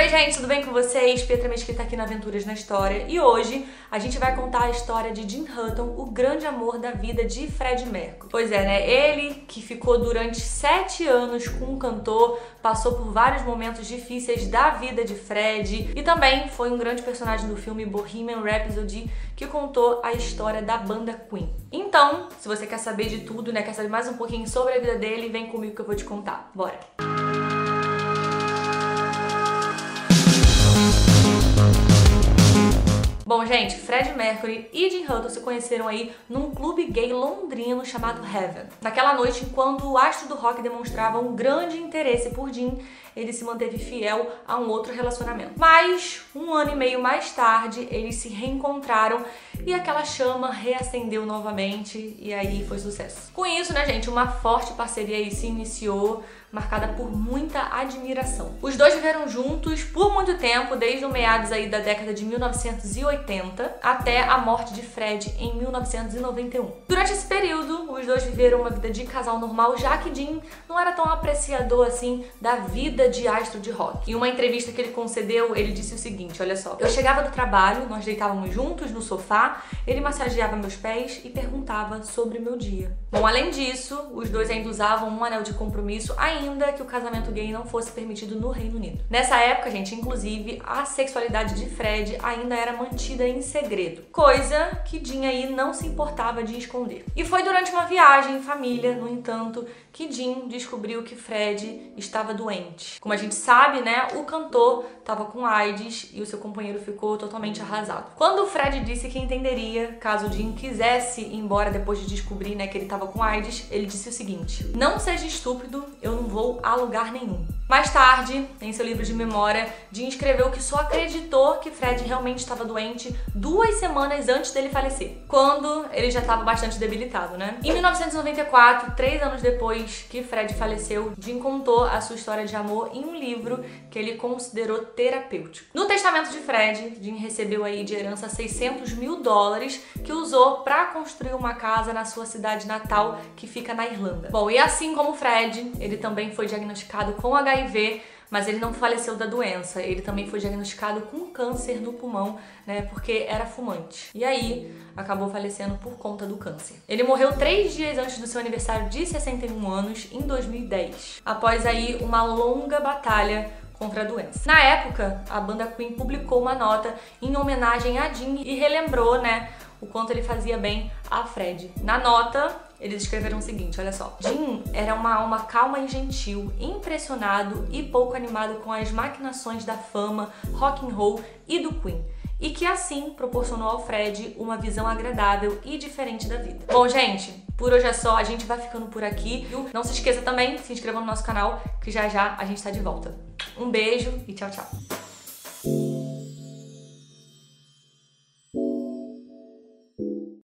Oi, gente, tudo bem com vocês? Pietra Mesquita aqui na Aventuras na História e hoje a gente vai contar a história de Jim Hutton, o grande amor da vida de Fred Mercury. Pois é, né? Ele que ficou durante sete anos com um cantor, passou por vários momentos difíceis da vida de Fred e também foi um grande personagem do filme Bohemian Rhapsody que contou a história da banda Queen. Então, se você quer saber de tudo, né, quer saber mais um pouquinho sobre a vida dele, vem comigo que eu vou te contar. Bora! Bom, gente, Fred Mercury e Jim Hutton se conheceram aí num clube gay londrino chamado Heaven. Naquela noite, enquanto o astro do rock demonstrava um grande interesse por Jim, ele se manteve fiel a um outro relacionamento. Mas, um ano e meio mais tarde, eles se reencontraram e aquela chama reacendeu novamente e aí foi sucesso. Com isso, né, gente, uma forte parceria aí se iniciou marcada por muita admiração. Os dois viveram juntos por muito tempo, desde o meados aí da década de 1980 até a morte de Fred em 1991. Durante esse período, os dois viveram uma vida de casal normal, já que Jim não era tão apreciador assim da vida de astro de rock. Em uma entrevista que ele concedeu, ele disse o seguinte, olha só: "Eu chegava do trabalho, nós deitávamos juntos no sofá, ele massageava meus pés e perguntava sobre o meu dia." Bom, além disso, os dois ainda usavam um anel de compromisso ainda que o casamento gay não fosse permitido no Reino Unido. Nessa época, gente, inclusive, a sexualidade de Fred ainda era mantida em segredo, coisa que Jim aí não se importava de esconder. E foi durante uma viagem em família, no entanto, que Jim descobriu que Fred estava doente. Como a gente sabe, né, o cantor estava com AIDS e o seu companheiro ficou totalmente arrasado. Quando Fred disse que entenderia caso Jim quisesse ir embora depois de descobrir, né, que ele estava com AIDS, ele disse o seguinte: "Não seja estúpido, eu não vou a lugar nenhum. Mais tarde, em seu livro de memória, Jim escreveu que só acreditou que Fred realmente estava doente duas semanas antes dele falecer, quando ele já estava bastante debilitado, né? Em 1994, três anos depois que Fred faleceu, Jim contou a sua história de amor em um livro que ele considerou terapêutico. No testamento de Fred, Jim recebeu aí de herança 600 mil dólares que usou para construir uma casa na sua cidade natal, que fica na Irlanda. Bom, e assim como Fred, ele também foi diagnosticado com HIV, mas ele não faleceu da doença. Ele também foi diagnosticado com câncer no pulmão, né? Porque era fumante. E aí acabou falecendo por conta do câncer. Ele morreu três dias antes do seu aniversário de 61 anos, em 2010, após aí uma longa batalha contra a doença. Na época, a banda Queen publicou uma nota em homenagem a Jim e relembrou, né, o quanto ele fazia bem a Fred. Na nota, eles escreveram o seguinte, olha só. Jim era uma alma calma e gentil, impressionado e pouco animado com as maquinações da fama, rock and roll e do Queen e que assim proporcionou ao Fred uma visão agradável e diferente da vida. Bom, gente, por hoje é só, a gente vai ficando por aqui. Não se esqueça também, se inscreva no nosso canal, que já já a gente tá de volta. Um beijo e tchau, tchau.